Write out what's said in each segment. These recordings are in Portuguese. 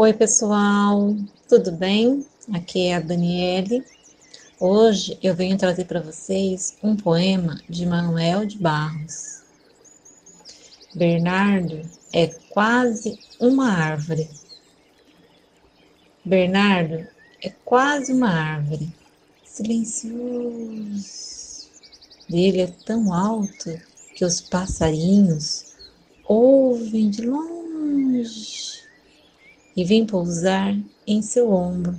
Oi, pessoal, tudo bem? Aqui é a Daniele. Hoje eu venho trazer para vocês um poema de Manuel de Barros. Bernardo é quase uma árvore. Bernardo é quase uma árvore, silencioso. Ele é tão alto que os passarinhos ouvem de longe e vem pousar em seu ombro.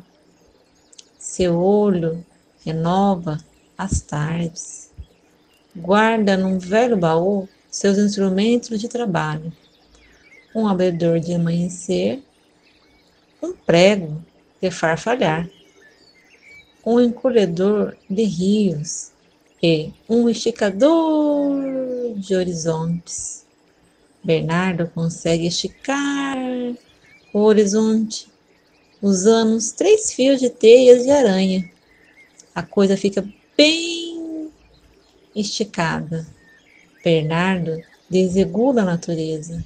Seu olho renova as tardes. Guarda num velho baú seus instrumentos de trabalho: um abridor de amanhecer, um prego de farfalhar, um encolhedor de rios e um esticador de horizontes. Bernardo consegue esticar o horizonte, usando os três fios de teias de aranha. A coisa fica bem esticada. Bernardo desregula a natureza.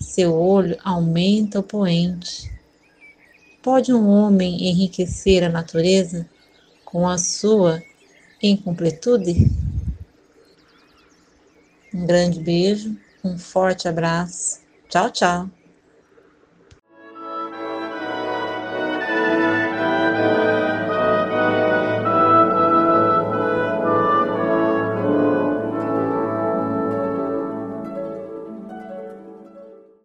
Seu olho aumenta o poente. Pode um homem enriquecer a natureza com a sua incompletude? Um grande beijo, um forte abraço. Tchau, tchau.